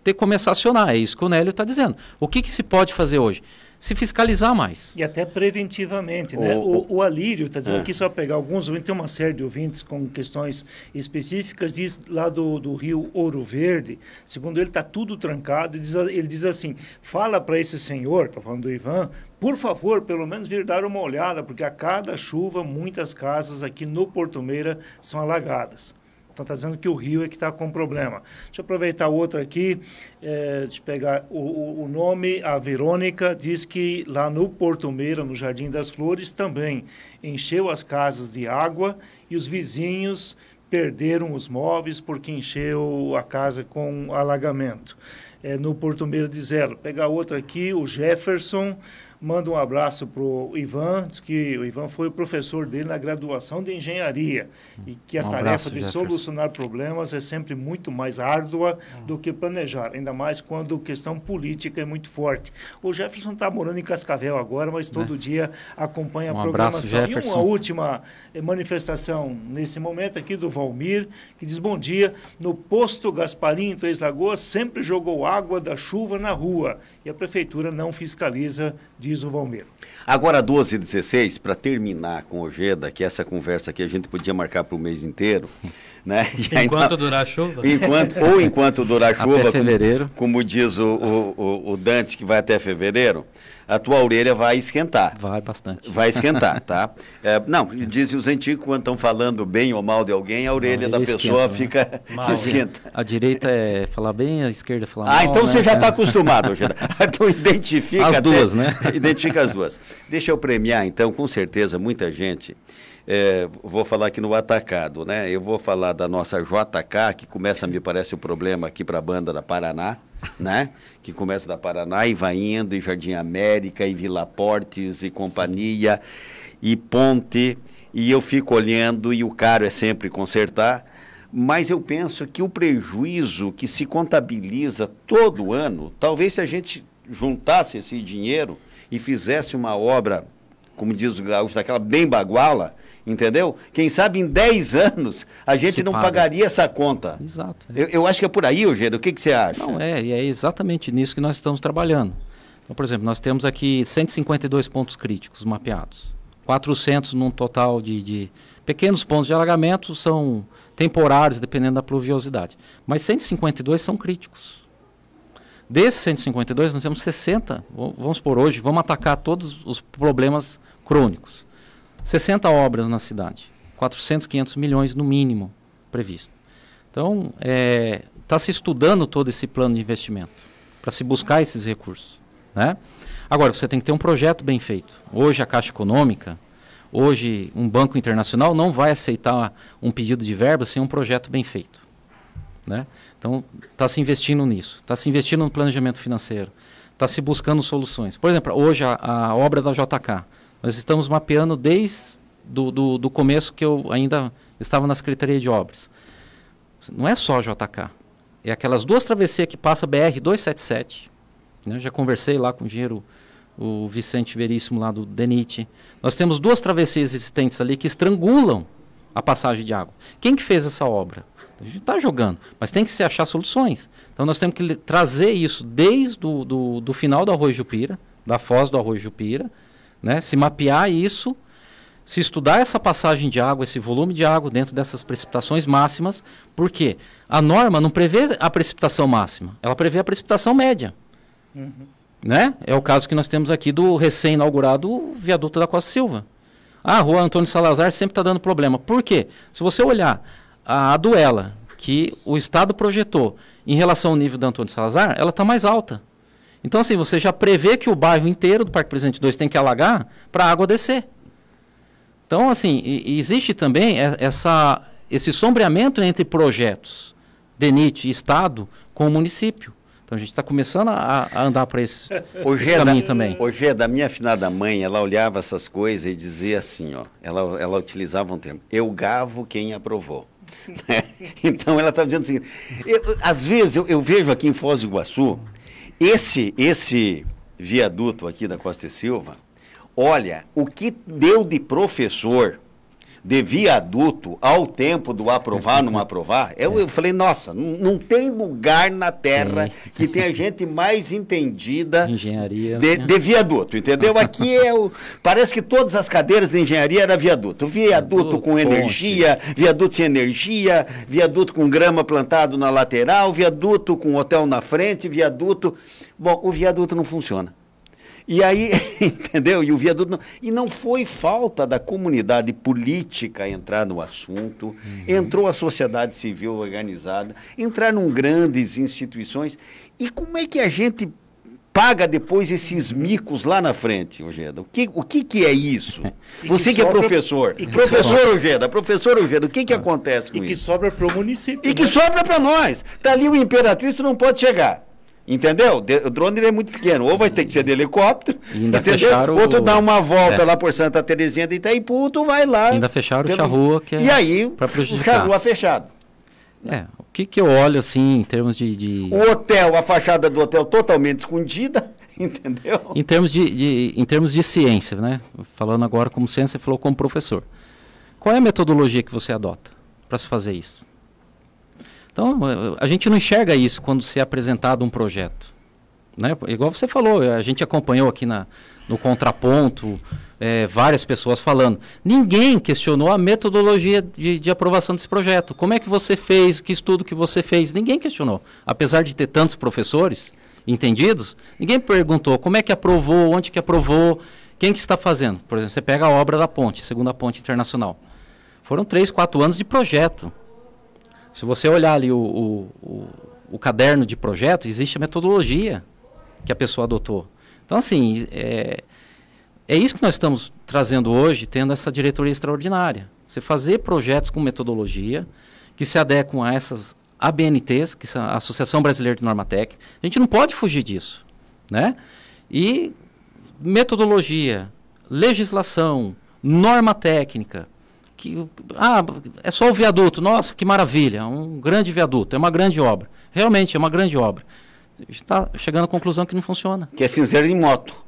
ter começar a acionar. É isso que o Nélio está dizendo. O que, que se pode fazer hoje? Se fiscalizar mais. E até preventivamente, né? O, o, o Alírio está dizendo é. que só pegar alguns ouvintes, tem uma série de ouvintes com questões específicas, diz lá do, do rio Ouro Verde, segundo ele está tudo trancado, diz, ele diz assim, fala para esse senhor, está falando do Ivan, por favor, pelo menos vir dar uma olhada, porque a cada chuva muitas casas aqui no Porto Meira são alagadas. Então está dizendo que o rio é que está com problema. Deixa eu aproveitar outro aqui, é, pegar o, o, nome, a Verônica diz que lá no Porto Meira, no Jardim das Flores, também encheu as casas de água e os vizinhos perderam os móveis porque encheu a casa com alagamento. É, no Porto Meira diz ela. Pegar outro aqui, o Jefferson manda um abraço para o Ivan, diz que o Ivan foi o professor dele na graduação de engenharia e que a um tarefa abraço, de Jefferson. solucionar problemas é sempre muito mais árdua do que planejar, ainda mais quando questão política é muito forte. O Jefferson está morando em Cascavel agora, mas todo é. dia acompanha um a programação. Abraço, e uma última eh, manifestação nesse momento aqui do Valmir, que diz bom dia, no posto Gasparim em Três Lagoas sempre jogou água da chuva na rua e a prefeitura não fiscaliza diz o Valmir. Agora, 12 e 16, para terminar com o Ojeda, que essa conversa que a gente podia marcar para o mês inteiro. Né? enquanto durar a chuva? Enquanto, ou enquanto durar a chuva, até fevereiro. Como, como diz o, o, o, Dante, que vai até fevereiro, a tua orelha vai esquentar. Vai bastante. Vai esquentar, tá? É, não, dizem os antigos, quando estão falando bem ou mal de alguém, a orelha da pessoa esquenta, né? fica né? esquenta. A direita é falar bem, a esquerda é falar ah, mal. Ah, então né? você já está acostumado, Então identifica. As duas, né? Identifica as duas. Deixa eu premiar, então, com certeza, muita gente é, vou falar aqui no atacado, né? Eu vou falar da nossa JK, que começa, me parece, o problema aqui para a banda da Paraná, né? Que começa da Paraná e vai indo, e Jardim América, e Vila Portes, e companhia, e Ponte, e eu fico olhando, e o caro é sempre consertar, mas eu penso que o prejuízo que se contabiliza todo ano, talvez se a gente juntasse esse dinheiro e fizesse uma obra, como diz o gaúcho, daquela bem baguala, Entendeu? Quem sabe em 10 anos a gente Se não paga. pagaria essa conta. Exato. É. Eu, eu, acho que é por aí, Eugênio. O que, que você acha? Não, é, e é exatamente nisso que nós estamos trabalhando. Então, por exemplo, nós temos aqui 152 pontos críticos mapeados. 400 num total de, de pequenos pontos de alagamento são temporários, dependendo da pluviosidade. Mas 152 são críticos. Desses 152, nós temos 60, vamos por hoje, vamos atacar todos os problemas crônicos. 60 obras na cidade, 400, 500 milhões no mínimo previsto. Então, está é, tá se estudando todo esse plano de investimento para se buscar esses recursos. Né? Agora, você tem que ter um projeto bem feito. Hoje, a Caixa Econômica, hoje, um banco internacional não vai aceitar um pedido de verba sem um projeto bem feito. Né? Então, está se investindo nisso, está se investindo no planejamento financeiro, está se buscando soluções. Por exemplo, hoje, a, a obra da JK nós estamos mapeando desde do, do, do começo que eu ainda estava na Secretaria de Obras. Não é só JK. É aquelas duas travessias que passa BR 277. Né? Já conversei lá com o engenheiro o Vicente Veríssimo lá do DENIT. Nós temos duas travessias existentes ali que estrangulam a passagem de água. Quem que fez essa obra? A gente está jogando, mas tem que se achar soluções. Então nós temos que trazer isso desde do, do, do final do Arroio Jupira, da foz do Arroio Jupira, né? Se mapear isso, se estudar essa passagem de água, esse volume de água dentro dessas precipitações máximas, porque a norma não prevê a precipitação máxima, ela prevê a precipitação média. Uhum. Né? É o caso que nós temos aqui do recém-inaugurado viaduto da Costa Silva. Ah, a rua Antônio Salazar sempre está dando problema. Por quê? Se você olhar a duela que o Estado projetou em relação ao nível da Antônio Salazar, ela está mais alta. Então, assim, você já prevê que o bairro inteiro do Parque Presidente 2 tem que alagar para a água descer. Então, assim, e, e existe também essa, esse sombreamento entre projetos, DENIT, Estado, com o município. Então a gente está começando a, a, andar para esse, esse é caminho da, também. Hoje é da minha afinada mãe, ela olhava essas coisas e dizia assim, ó, ela, ela utilizava um termo, eu gavo quem aprovou. Né? então ela estava dizendo assim, eu, às vezes eu, eu, vejo aqui em Foz do Iguaçu, esse, esse viaduto aqui da Costa e Silva, olha, o que deu de professor de viaduto ao tempo do aprovar não aprovar, eu, eu falei, nossa, não, não tem lugar na Terra Sim. que tenha gente mais entendida engenharia. De, de, viaduto, entendeu? Aqui é o. Parece que todas as cadeiras de engenharia era viaduto. Viaduto com energia, viaduto sem energia, viaduto com grama plantado na lateral, viaduto com hotel na frente, viaduto. Bom, o viaduto não funciona. E aí, entendeu? E o viaduto. Não, e não foi falta da comunidade política entrar no assunto, uhum. entrou a sociedade civil organizada, entraram grandes instituições. E como é que a gente paga depois esses micos lá na frente, Ojeda? O que, o que, que é isso? Você que, que é professor. Que professor sobra... Ojeda, professor Ojeda, o que, que ah. acontece com e isso? E que sobra para o município. E né? que sobra para nós. Está ali o Imperatriz, tu não pode chegar. Entendeu? o drone é muito pequeno. Ou vai ter que ser de helicóptero, ainda entendeu? Ou tu dá uma volta é. lá por Santa Terezinha de Itaipu, tu vai lá. Ainda fecharam pelo... o charrua, que é E aí, o charrua fechado. É, o que, que eu olho assim em termos de, de, O hotel, a fachada do hotel totalmente escondida, entendeu? Em termos de, de, em termos de ciência, né? Falando agora como ciência, falou como professor. Qual é a metodologia que você adota para se fazer isso? Então, a gente não enxerga isso quando se é apresentado um projeto. Né? Igual você falou, a gente acompanhou aqui na, no contraponto é, várias pessoas falando. Ninguém questionou a metodologia de, de, aprovação desse projeto. Como é que você fez, que estudo que você fez? Ninguém questionou. Apesar de ter tantos professores entendidos, ninguém perguntou como é que aprovou, onde que aprovou, quem que está fazendo. Por exemplo, você pega a obra da ponte, segunda ponte internacional. Foram três, quatro anos de projeto. Se você olhar ali o, o, o, o caderno de projeto, existe a metodologia que a pessoa adotou. Então, assim, é, é isso que nós estamos trazendo hoje, tendo essa diretoria extraordinária. Você fazer projetos com metodologia que se adequam a essas ABNTs, que são a Associação Brasileira de Normatec. A gente não pode fugir disso, né? E metodologia, legislação, norma técnica, que ah, é só o viaduto. Nossa, que maravilha, um grande viaduto, é uma grande obra. Realmente é uma grande obra. Está chegando à conclusão que não funciona. Que é cinzeiro em moto.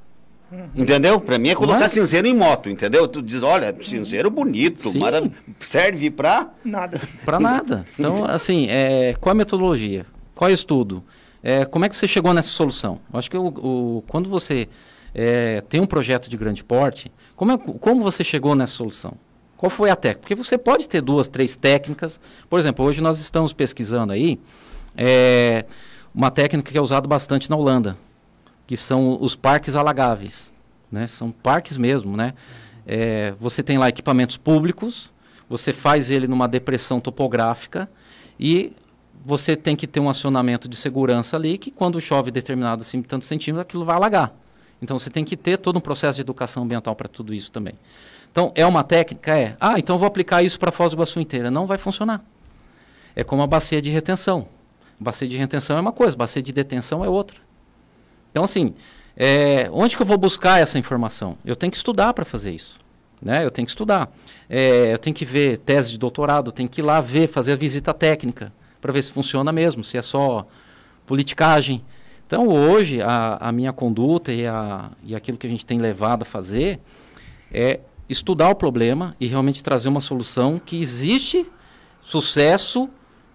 Entendeu? Para mim é colocar é? cinzeiro em moto, entendeu? Tu diz, olha, cinzeiro bonito, marav serve para nada. Para nada. Então, assim, é, qual a metodologia? Qual é o estudo? É, como é que você chegou nessa solução? Eu acho que o, o quando você é, tem um projeto de grande porte, como, é, como você chegou nessa solução? Qual foi a técnica? Porque você pode ter duas, três técnicas. Por exemplo, hoje nós estamos pesquisando aí é, uma técnica que é usada bastante na Holanda, que são os parques alagáveis. Né? São parques mesmo, né? É, você tem lá equipamentos públicos, você faz ele numa depressão topográfica e você tem que ter um acionamento de segurança ali que quando chove determinado assim, tantos centímetros, aquilo vai alagar. Então você tem que ter todo um processo de educação ambiental para tudo isso também. Então, é uma técnica? É. Ah, então vou aplicar isso para a Foz do Iguaçu inteira. Não vai funcionar. É como a bacia de retenção. Bacia de retenção é uma coisa, bacia de detenção é outra. Então, assim, é, onde que eu vou buscar essa informação? Eu tenho que estudar para fazer isso. Né? Eu tenho que estudar. É, eu tenho que ver tese de doutorado, eu tenho que ir lá ver, fazer a visita técnica, para ver se funciona mesmo, se é só politicagem. Então, hoje, a, a minha conduta e, a, e aquilo que a gente tem levado a fazer é estudar o problema e realmente trazer uma solução que existe sucesso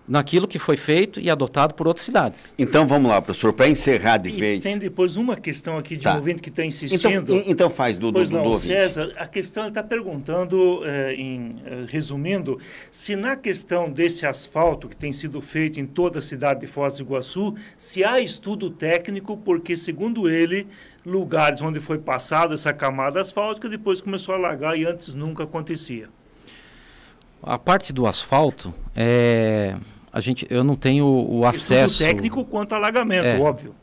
naquilo que foi feito e adotado por outras cidades. Então vamos lá, professor, para encerrar de e vez. Tem depois uma questão aqui de Tá. um ouvinte que está insistindo. Então, então faz do, do, Pois do, não, do ouvinte. César, a questão está perguntando, eh, em, eh, resumindo, se na questão desse asfalto que tem sido feito em toda a cidade de Foz do Iguaçu, se há estudo técnico, porque, segundo ele, lugares onde foi passada essa camada asfáltica depois começou a alagar e antes nunca acontecia. A parte do asfalto, é, a gente, eu não tenho o acesso. Estudo técnico quanto alagamento, É. óbvio.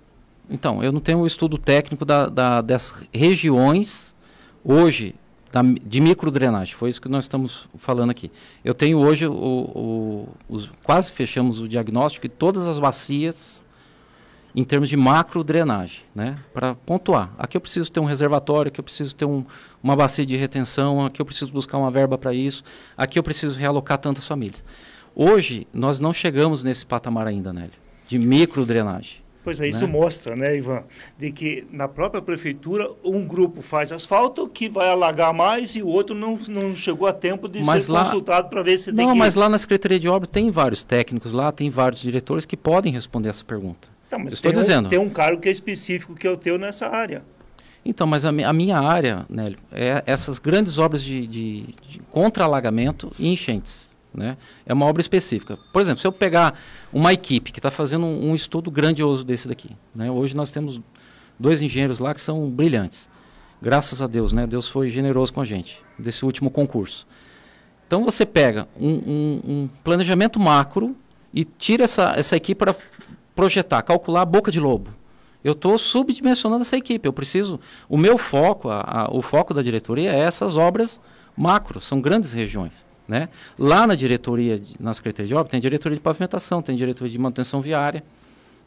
Então, eu não tenho o estudo técnico da, da- das regiões hoje da, de microdrenagem. Foi isso que nós estamos falando aqui. Eu tenho hoje o, o- os- quase fechamos o diagnóstico de todas as bacias em termos de macrodrenagem, né? Para pontuar. Aqui eu preciso ter um reservatório, aqui eu preciso ter um- uma bacia de retenção, aqui eu preciso buscar uma verba para isso, aqui eu preciso realocar tantas famílias. Hoje nós não chegamos nesse patamar ainda, Nélio, de microdrenagem. Pois é, isso né? mostra, né, Ivan, de que na própria prefeitura um grupo faz asfalto que vai alagar mais e o outro não, não chegou a tempo de Mas ser lá- consultado para ver se tem Não, que... mas lá na Secretaria de Obras tem vários técnicos lá, tem vários diretores que podem responder essa pergunta. Tá, mas Estou dizendo. Um, tem um cargo que é específico que é o teu nessa área. Então, mas a, a minha área, Nélio, é essas grandes obras de, de, de contra-alagamento e enchentes. Né? É uma obra específica. Por exemplo, se eu pegar uma equipe que está fazendo um, um estudo grandioso desse daqui, né? hoje nós temos dois engenheiros lá que são brilhantes. Graças a Deus, né? Deus foi generoso com a gente, desse último concurso. Então você pega um, um- um planejamento macro e tira essa, essa equipe para projetar, calcular a boca de lobo. Eu estou subdimensionando essa equipe. Eu preciso. O meu foco, a- a- o foco da diretoria é essas obras macro, são grandes regiões. Né? Lá na diretoria, de- na Secretaria de Obras, tem diretoria de pavimentação, tem diretoria de manutenção viária.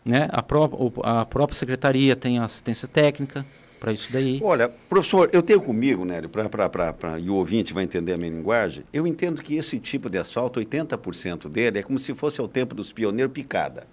Né? A, pró a própria secretaria tem assistência técnica para isso daí. Olha, professor, eu tenho comigo, Nélio, pra, pra, pra, pra- e o ouvinte vai entender a minha linguagem, eu entendo que esse tipo de asfalto, 80% dele é como se fosse ao tempo dos pioneiros picada.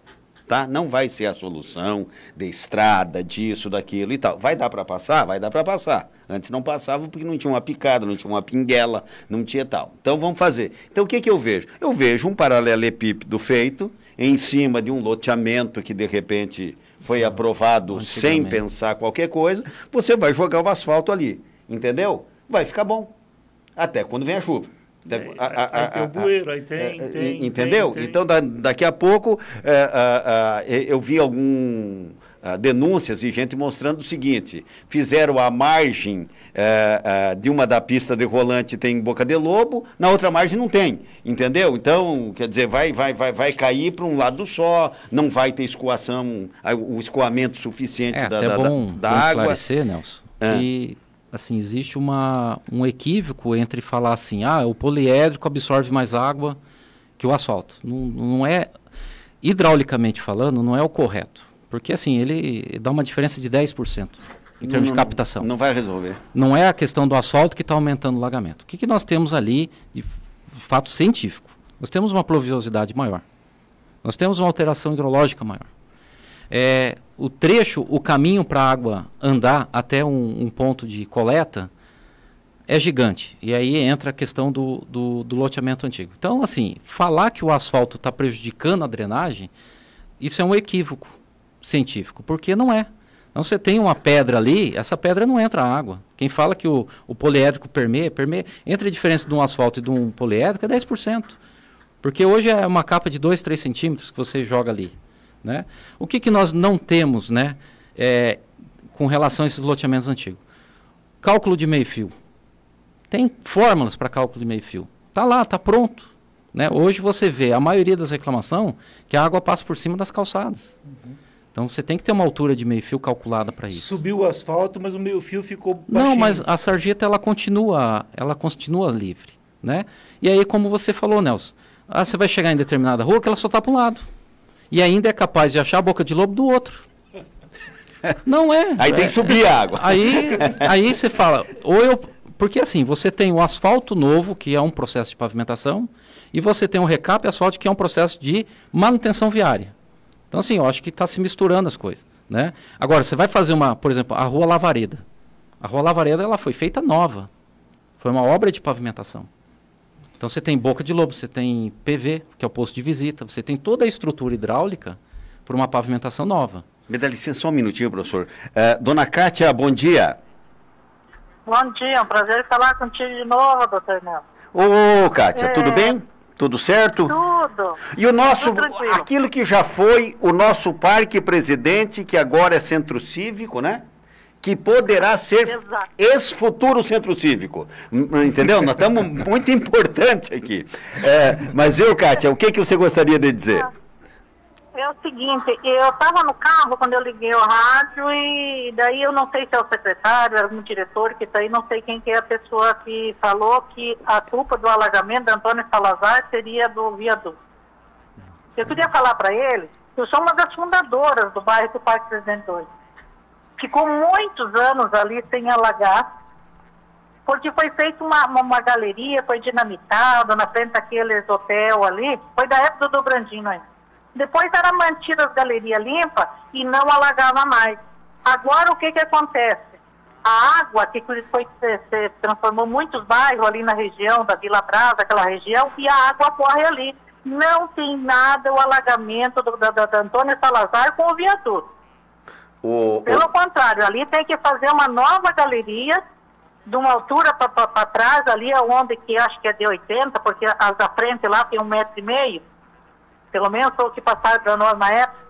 Tá? Não vai ser a solução de estrada, disso, daquilo e tal. Vai dar para passar? Vai dar para passar. Antes não passava porque não tinha uma picada, não tinha uma pinguela, não tinha tal. Então vamos fazer. Então o que, que eu vejo? Eu vejo um paralelepípedo feito em cima de um loteamento que de repente foi aprovado sem pensar qualquer coisa, você vai jogar o asfalto ali, entendeu? Vai ficar bom. Até quando vem a chuva. Da- É, a- a- aí tem o bueiro, aí tem, é, tem, Entendeu? tem, tem. Então, da- daqui a pouco, é, eu vi algum ah, denúncias e gente mostrando o seguinte: fizeram a margem eh, ah, de uma da pista de rolante tem boca de lobo, na outra margem não tem, entendeu? Então, quer dizer, vai, vai, vai, vai cair para um lado só, não vai ter escoação, o escoamento suficiente É da, até da, bom, da bom água. esclarecer, Nelson, É. que assim, existe uma, um equívoco entre falar assim, ah, o poliédrico absorve mais água que o asfalto. Não, não é, hidraulicamente falando, não é o correto. Porque assim, ele dá uma diferença de 10% em termos Não- de captação. Não vai resolver. Não é a questão do asfalto que está aumentando o lagamento. O que, que nós temos ali de fato científico? Nós temos uma pluviosidade maior. Nós temos uma alteração hidrológica maior. É, o trecho, o caminho para a água andar até um, um ponto de coleta é gigante. E aí entra a questão do, do, do loteamento antigo. Então, assim, falar que o asfalto está prejudicando a drenagem, isso é um equívoco científico, porque não é. Então você tem uma pedra ali, essa pedra não entra água. Quem fala que o, o poliédrico permeia, permeia, entre a diferença de um asfalto e de um poliédrico é 10%. Porque hoje é uma capa de 2, 3 centímetros que você joga ali. Né? O que, que nós não temos né, é, com relação a esses loteamentos antigos? Cálculo de meio-fio. Tem fórmulas para cálculo de meio-fio. Está lá, está pronto. Né? Hoje você vê a maioria das reclamações que a água passa por cima das calçadas. Então você tem que ter uma altura de meio-fio calculada para isso. Subiu o asfalto, mas o meio fio ficou Não, baixinho. mas a sarjeta ela continua, ela continua livre, né? E aí como você falou, Nelson, ah, você vai chegar em determinada rua que ela só está para um lado. E ainda é capaz de achar a boca de lobo do outro. Não é. Aí tem É- que subir a água. Aí, aí você fala, ou eu, porque assim, você tem o asfalto novo, que é um processo de pavimentação, e você tem o recap asfalto, que é um processo de manutenção viária. Então assim, eu acho que está se misturando as coisas, né? Agora, você vai fazer uma, por exemplo, a Rua Lavareda. A Rua Lavareda, ela foi feita nova. Foi uma obra de pavimentação. Então você tem boca de lobo, você tem PV, que é o posto de visita, você tem toda a estrutura hidráulica para uma pavimentação nova. Me dá licença só um minutinho, professor. Uh, dona Kátia, bom dia. Bom dia, é um prazer falar contigo de novo, doutor Nelson. Ô, Kátia, é... tudo bem? Tudo certo? Tudo. E o nosso, aquilo que já foi o nosso parque presidente, que agora é centro cívico, né? Que poderá ser ex-futuro centro cívico. Entendeu? Nós estamos muito importante aqui. É, mas eu, Kátia, o que, que você gostaria de dizer? É o seguinte, eu estava no carro quando eu liguei o rádio e daí eu não sei se é o secretário, algum diretor que está aí, não sei quem que é a pessoa que falou que a culpa do alagamento de Antônio Salazar seria do viaduto. Eu queria falar para ele que eu sou uma das fundadoras do bairro do Parque Presidente 2 ficou muitos anos ali sem alagar, porque foi feita uma, uma, galeria, foi dinamitado na frente daqueles hotel ali, foi da época do Brandino ainda. Depois era mantida as galerias limpas e não alagava mais. Agora o que que acontece? A água que foi, se, se transformou muitos bairros ali na região da Vila Brasa, aquela região, e a água corre ali. Não tem nada o alagamento da, Antônio Salazar com o viaduto. O, Pelo o... contrário, ali tem que fazer uma nova galeria de uma altura para trás, ali onde que acho que é de 80, porque as da frente lá tem um metro e meio, pelo menos foi o que passaram para nós na época.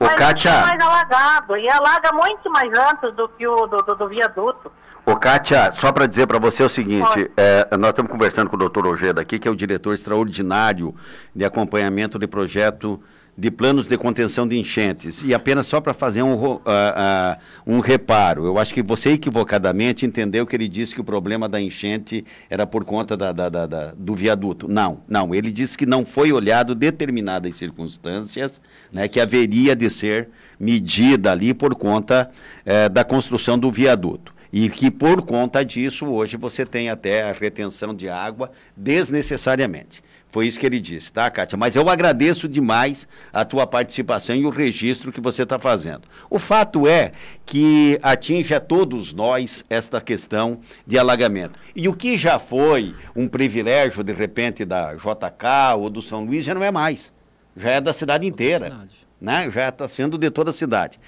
O Mas Kátia... é mais alagado, e alaga muito mais antes do que o do, do, do viaduto. Ô, Kátia, só para dizer para você o seguinte, é, nós estamos conversando com o doutor Ojeda aqui, que é o diretor extraordinário de acompanhamento de projeto de planos de contenção de enchentes. E apenas só para fazer um, uh, uh, um reparo, eu acho que você equivocadamente entendeu que ele disse que o problema da enchente era por conta da, da, da, da do viaduto. Não, não. Ele disse que não foi olhado determinadas circunstâncias né, que haveria de ser medida ali por conta uh, da construção do viaduto. E que por conta disso, hoje você tem até a retenção de água desnecessariamente. Foi isso que ele disse, tá, Kátia? Mas eu agradeço demais a tua participação e o registro que você está fazendo. O fato é que atinge a todos nós esta questão de alagamento. E o que já foi um privilégio, de repente, da JK ou do São Luís, já não é mais. Já é da cidade inteira. Né? Já está sendo de toda a cidade.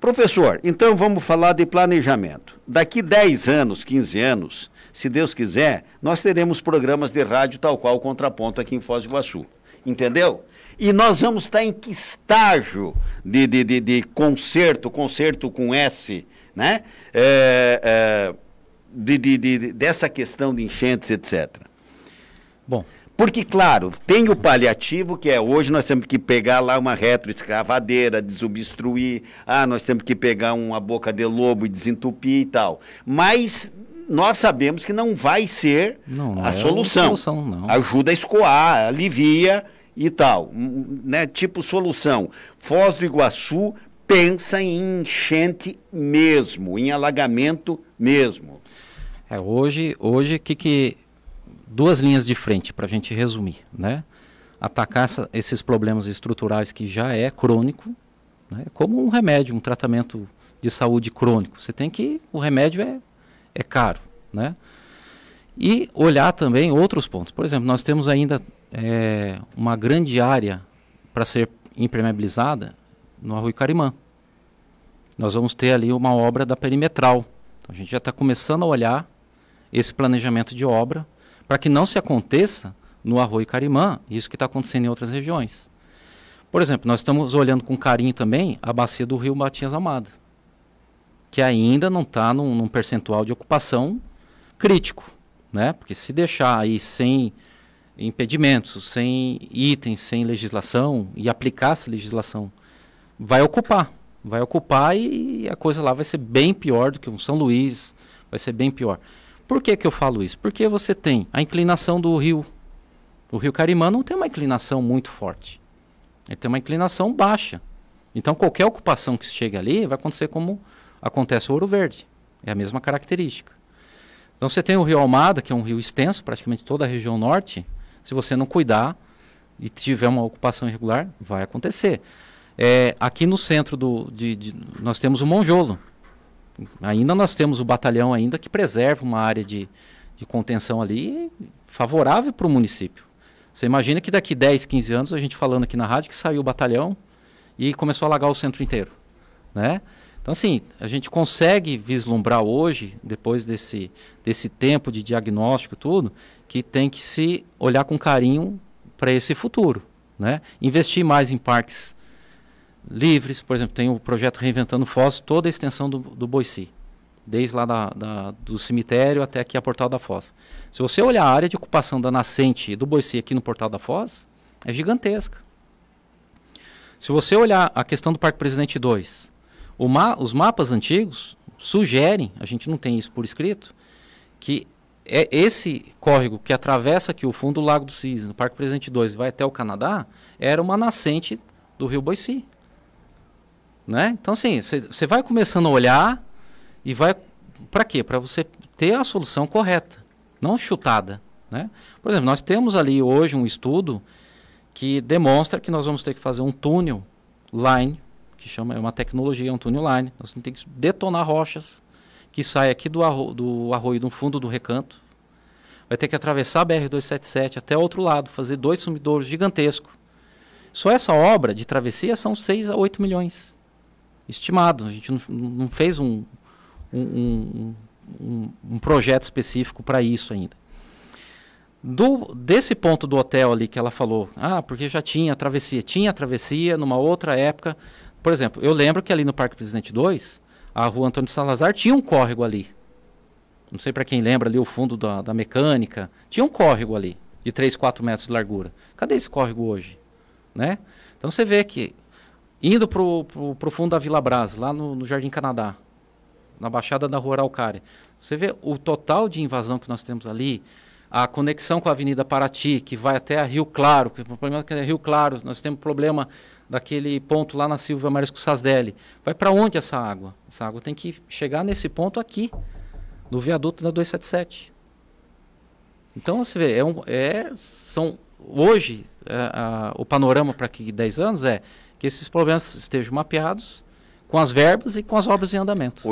Professor, então vamos falar de planejamento. Daqui 10 anos, 15 anos, se Deus quiser, nós teremos programas de rádio tal qual o Contraponto aqui em Foz do Iguaçu. Entendeu? E nós vamos estar em que estágio de, de, de, de concerto, concerto com S, né? É, é, de, de, de, dessa questão de enchentes, etc. Bom. Porque, claro, tem o paliativo, que é hoje nós temos que pegar lá uma retroescavadeira, desobstruir, ah, nós temos que pegar uma boca de lobo e desentupir e tal. Mas nós sabemos que não vai ser não, não a é solução. solução Ajuda a escoar, alivia e tal. Né? Tipo solução. Foz do Iguaçu pensa em enchente mesmo, em alagamento mesmo. É, hoje, hoje que, que duas linhas de frente para a gente resumir, né? Atacar essa, esses problemas estruturais que já é crônico, né? como um remédio, um tratamento de saúde crônico. Você tem que o remédio é é caro, né? E olhar também outros pontos. Por exemplo, nós temos ainda é, uma grande área para ser impermeabilizada no Arroio Carimã. Nós vamos ter ali uma obra da perimetral. Então, a gente já está começando a olhar esse planejamento de obra para que não se aconteça no Arroio Carimã isso que está acontecendo em outras regiões. Por exemplo, nós estamos olhando com carinho também a bacia do rio Matias Almada que ainda não está num, num, percentual de ocupação crítico, né? Porque se deixar aí sem impedimentos, sem itens, sem legislação e aplicar essa legislação, vai ocupar, vai ocupar e a coisa lá vai ser bem pior do que um São Luís, vai ser bem pior. Por que que eu falo isso? Porque você tem a inclinação do rio. O rio Carimã não tem uma inclinação muito forte. Ele tem uma inclinação baixa. Então qualquer ocupação que chegue ali vai acontecer como acontece o ouro verde. É a mesma característica. Então você tem o rio Almada, que é um rio extenso, praticamente toda a região norte. Se você não cuidar e tiver uma ocupação irregular, vai acontecer. É, aqui no centro do, de, de, nós temos o Monjolo. Ainda nós temos o batalhão ainda que preserva uma área de, de contenção ali favorável para o município. Você imagina que daqui 10, 15 anos, a gente falando aqui na rádio, que saiu o batalhão e começou a alagar o centro inteiro. Né? Então, assim, a gente consegue vislumbrar hoje, depois desse, desse tempo de diagnóstico tudo, que tem que se olhar com carinho para esse futuro. Né? Investir mais em parques livres, por exemplo, tem o projeto Reinventando Foz, toda a extensão do, do Boici, desde lá da, da, do cemitério até aqui a Portal da Foz. Se você olhar a área de ocupação da nascente do Boici aqui no Portal da Foz, é gigantesca. Se você olhar a questão do Parque Presidente 2, ma os mapas antigos sugerem, a gente não tem isso por escrito, que é esse córrego que atravessa aqui o fundo do Lago do Cisne, no Parque Presidente 2 e vai até o Canadá, era uma nascente do rio Boici. Né? Então, assim, você vai começando a olhar e vai. Para quê? Para você ter a solução correta, não chutada. Né? Por exemplo, nós temos ali hoje um estudo que demonstra que nós vamos ter que fazer um túnel line, que chama é uma tecnologia, um túnel line. Nós ter que detonar rochas que sai aqui do, arro, do arroio, do fundo do recanto. Vai ter que atravessar a BR-277 até outro lado, fazer dois sumidouros gigantescos. Só essa obra de travessia são 6 a 8 milhões. Estimado. A gente não, não fez um, um, um, um projeto específico para isso ainda. Do, desse ponto do hotel ali que ela falou, ah, porque já tinha travessia. Tinha travessia numa outra época. Por exemplo, eu lembro que ali no Parque Presidente 2, a rua Antônio Salazar tinha um córrego ali. Não sei para quem lembra ali o fundo da, da mecânica. Tinha um córrego ali, de 3, 4 metros de largura. Cadê esse córrego hoje? Né? Então você vê que, indo para o fundo da Vila Brás, lá no, no Jardim Canadá, na Baixada da Rua Araucária, você vê o total de invasão que nós temos ali, a conexão com a Avenida Paraty, que vai até a Rio Claro, que o problema é que é Rio Claro, nós temos problema daquele ponto lá na Silva Marisco Sasdelli. Vai para onde essa água? Essa água tem que chegar nesse ponto aqui, no viaduto da 277. Então você vê, é, um, é são hoje é, a, o panorama para aqui 10 anos é que esses problemas estejam mapeados com as verbas e com as obras em andamento.